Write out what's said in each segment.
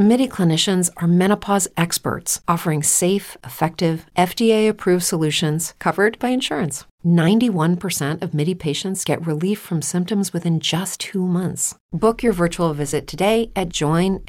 MIDI clinicians are menopause experts offering safe, effective, FDA approved solutions covered by insurance. 91% of MIDI patients get relief from symptoms within just two months. Book your virtual visit today at joinmidi.com.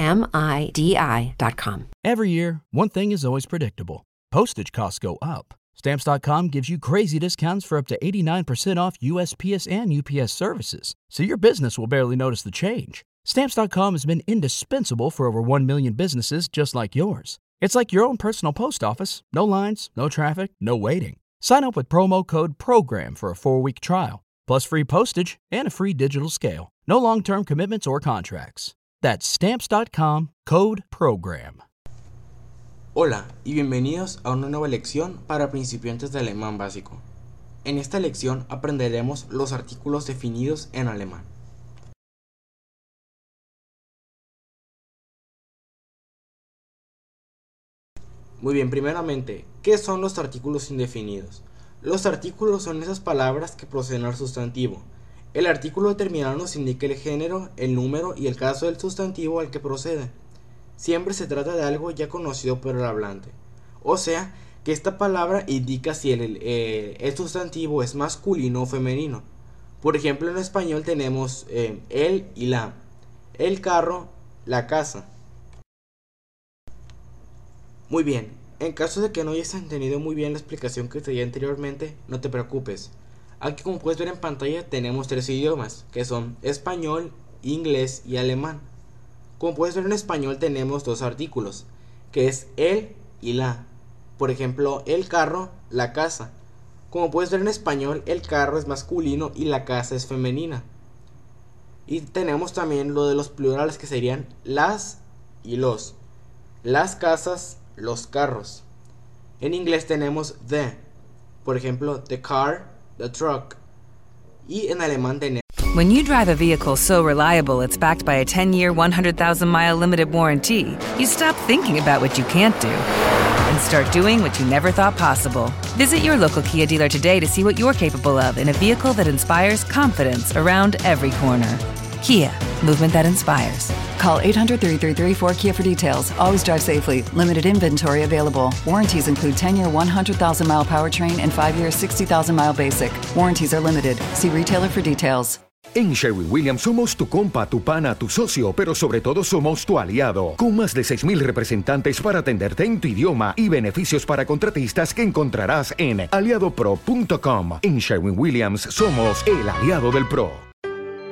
Every year, one thing is always predictable postage costs go up. Stamps.com gives you crazy discounts for up to 89% off USPS and UPS services, so your business will barely notice the change. Stamps.com has been indispensable for over 1 million businesses just like yours. It's like your own personal post office no lines, no traffic, no waiting. Sign up with promo code PROGRAM for a four week trial, plus free postage and a free digital scale. No long term commitments or contracts. That's Stamps.com code PROGRAM. Hola y bienvenidos a una nueva lección para principiantes de alemán básico. En esta lección aprenderemos los artículos definidos en alemán. Muy bien, primeramente, ¿qué son los artículos indefinidos? Los artículos son esas palabras que proceden al sustantivo. El artículo determinado nos indica el género, el número y el caso del sustantivo al que procede. Siempre se trata de algo ya conocido por el hablante. O sea, que esta palabra indica si el, eh, sustantivo es masculino o femenino. Por ejemplo, en español tenemos eh, el y la, el carro, la casa. Muy bien, en caso de que no hayas entendido muy bien la explicación que te di anteriormente, no te preocupes. Aquí como puedes ver en pantalla tenemos tres idiomas, que son español, inglés y alemán. Como puedes ver en español tenemos dos artículos, que es el y la. Por ejemplo, el carro, la casa. Como puedes ver en español, el carro es masculino y la casa es femenina. Y tenemos también lo de los plurales que serían las y los. Las casas, los carros. En inglés tenemos the, por ejemplo, the car, the truck. Y en alemán tenemos When you drive a vehicle so reliable it's backed by a 10-year, 100,000-mile limited warranty, you stop thinking about what you can't do and start doing what you never thought possible. Visit your local Kia dealer today to see what you're capable of in a vehicle that inspires confidence around every corner. Kia, movement that inspires. Call 800 333 4KIA for details. Always drive safely. Limited inventory available. Warranties include 10 year 100,000 mile powertrain and 5 year 60,000 mile basic. Warranties are limited. See retailer for details. En Sherwin Williams somos tu compa, tu pana, tu socio, pero sobre todo somos tu aliado, con más de 6.000 representantes para atenderte en tu idioma y beneficios para contratistas que encontrarás en aliadopro.com. En Sherwin Williams somos el aliado del PRO.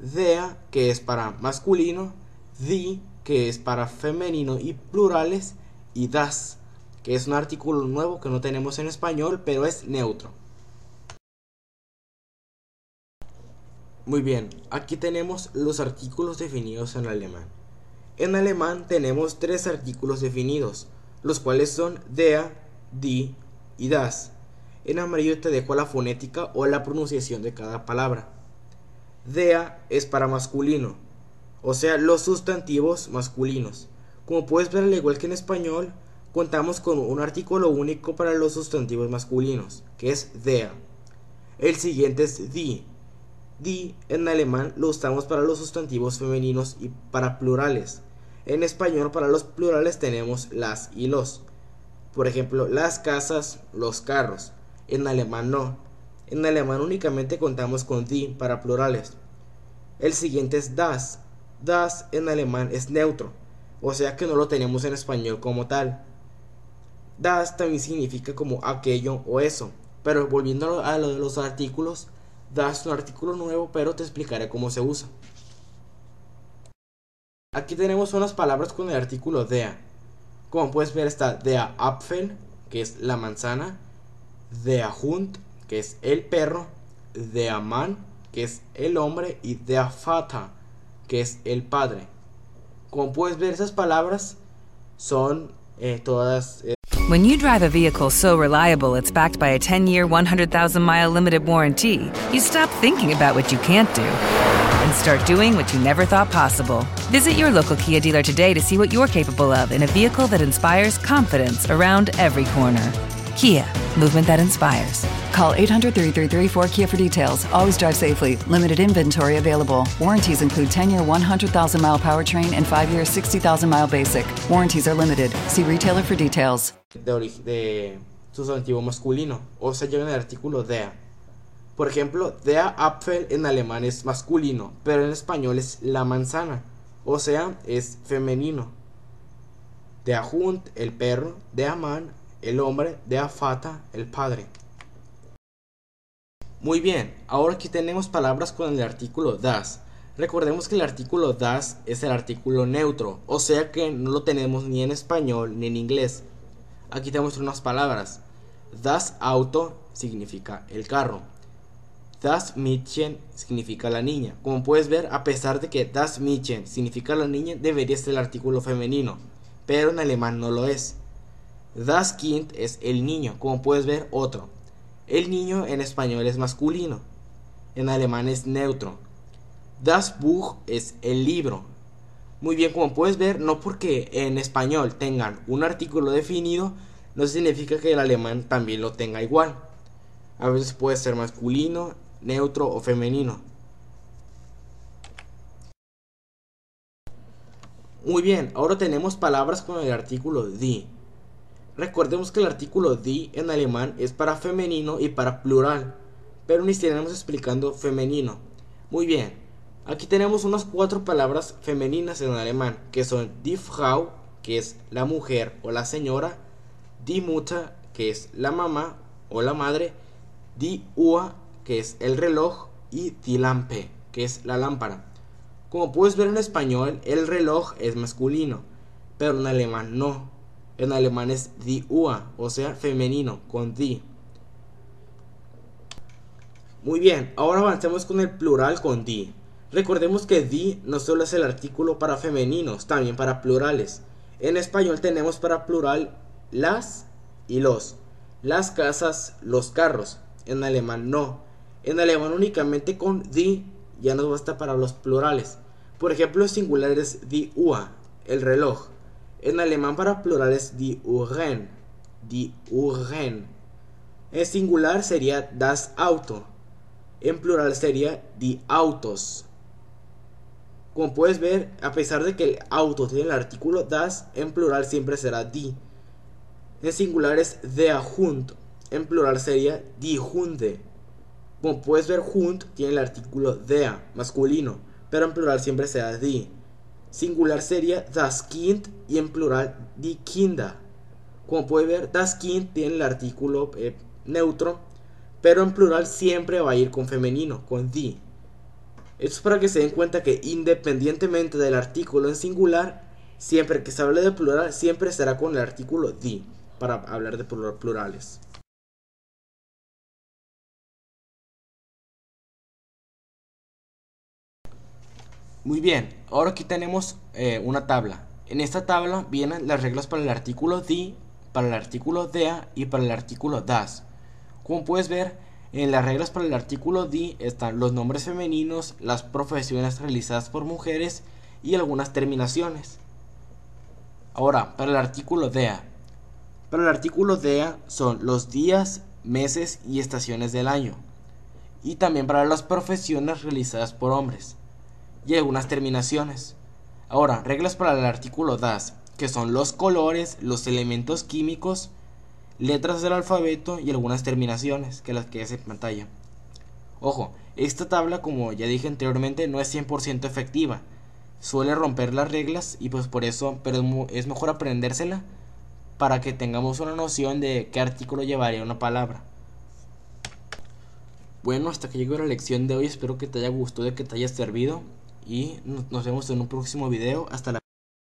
Dea, que es para masculino. Di, que es para femenino y plurales. Y das, que es un artículo nuevo que no tenemos en español, pero es neutro. Muy bien, aquí tenemos los artículos definidos en alemán. En alemán tenemos tres artículos definidos, los cuales son der, die y das. En amarillo te dejo la fonética o la pronunciación de cada palabra. Der es para masculino, o sea, los sustantivos masculinos. Como puedes ver, al igual que en español, contamos con un artículo único para los sustantivos masculinos, que es der. El siguiente es die Die en alemán lo usamos para los sustantivos femeninos y para plurales. En español para los plurales tenemos las y los. Por ejemplo, las casas, los carros. En alemán no. En alemán únicamente contamos con die para plurales. El siguiente es das. Das en alemán es neutro, o sea que no lo tenemos en español como tal. Das también significa como aquello o eso, pero volviendo a lo de los artículos, das un artículo nuevo, pero te explicaré cómo se usa. Aquí tenemos unas palabras con el artículo dea. Como puedes ver está der Apfel, que es la manzana, der Hund, que es el perro, der Mann, que es el hombre, y der Vater, que es el padre. Como puedes ver, esas palabras son eh, todas... Eh, When you drive a vehicle so reliable it's backed by a 10 year, 100,000 mile limited warranty, you stop thinking about what you can't do and start doing what you never thought possible. Visit your local Kia dealer today to see what you're capable of in a vehicle that inspires confidence around every corner. Kia, movement that inspires. Call 800 333 4KIA for details. Always drive safely. Limited inventory available. Warranties include 10 year 100,000 mile powertrain and 5 year 60,000 mile basic. Warranties are limited. See retailer for details. de, de sustantivo masculino, o se lleva en el artículo der. Por ejemplo, der Apfel en alemán es masculino, pero en español es la manzana, o sea, es femenino. Der Hund, el perro, der Mann, el hombre, der Vater, el padre. Muy bien, ahora aquí tenemos palabras con el artículo das. Recordemos que el artículo das es el artículo neutro, o sea que no lo tenemos ni en español ni en inglés. Aquí tenemos unas palabras. Das Auto significa el carro. Das Mädchen significa la niña. Como puedes ver, a pesar de que das Mädchen significa la niña, debería ser el artículo femenino, pero en alemán no lo es. Das Kind es el niño, como puedes ver, otro. El niño en español es masculino, en alemán es neutro. Das Buch es el libro. Muy bien, como puedes ver, no porque en español tengan un artículo definido, no significa que el alemán también lo tenga igual. A veces puede ser masculino, neutro o femenino. Muy bien, ahora tenemos palabras con el artículo die. Recordemos que el artículo die en alemán es para femenino y para plural, pero iniciaremos explicando femenino. Muy bien, aquí tenemos unas cuatro palabras femeninas en alemán, que son die Frau, que es la mujer o la señora, die Mutter, que es la mamá o la madre, die Uhr, que es el reloj, y die Lampe, que es la lámpara. Como puedes ver en español, el reloj es masculino, pero en alemán no. En alemán es die Uhr, o sea, femenino, con die. Muy bien, ahora avancemos con el plural con die. Recordemos que die no solo es el artículo para femeninos, también para plurales. En español tenemos para plural las y los. Las casas, los carros. En alemán no. En alemán únicamente con die ya nos basta para los plurales. Por ejemplo, en singular es die Uhr, el reloj. En alemán para plurales die Uhren, die Uhren. En singular sería das Auto. En plural sería die Autos. Como puedes ver, a pesar de que el auto tiene el artículo das, en plural siempre será die. En singular es der Hund. En plural sería die Hunde. Como puedes ver, Hund tiene el artículo der, masculino, pero en plural siempre será die. Singular sería das Kind y en plural die Kinder. Como puedes ver, das Kind tiene el artículo eh, neutro, pero en plural siempre va a ir con femenino, con die. Esto es para que se den cuenta que independientemente del artículo en singular, siempre que se hable de plural, siempre será con el artículo die, para hablar de plurales. Muy bien, ahora aquí tenemos eh, una tabla. En esta tabla vienen las reglas para el artículo die, para el artículo dea y para el artículo das. Como puedes ver, en las reglas para el artículo die están los nombres femeninos, las profesiones realizadas por mujeres y algunas terminaciones. Ahora, para el artículo dea. Para el artículo dea son los días, meses y estaciones del año. Y también para las profesiones realizadas por hombres y algunas terminaciones. Ahora, reglas para el artículo das, que son los colores, los elementos químicos, letras del alfabeto y algunas terminaciones, que las que es en pantalla. Ojo, esta tabla, como ya dije anteriormente, no es 100% efectiva. Suele romper las reglas y pues por eso, pero es mejor aprendérsela para que tengamos una noción de qué artículo llevaría una palabra. Bueno, hasta que llegue la lección de hoy, espero que te haya gustado y que te haya servido y nos vemos en un próximo video. Hasta la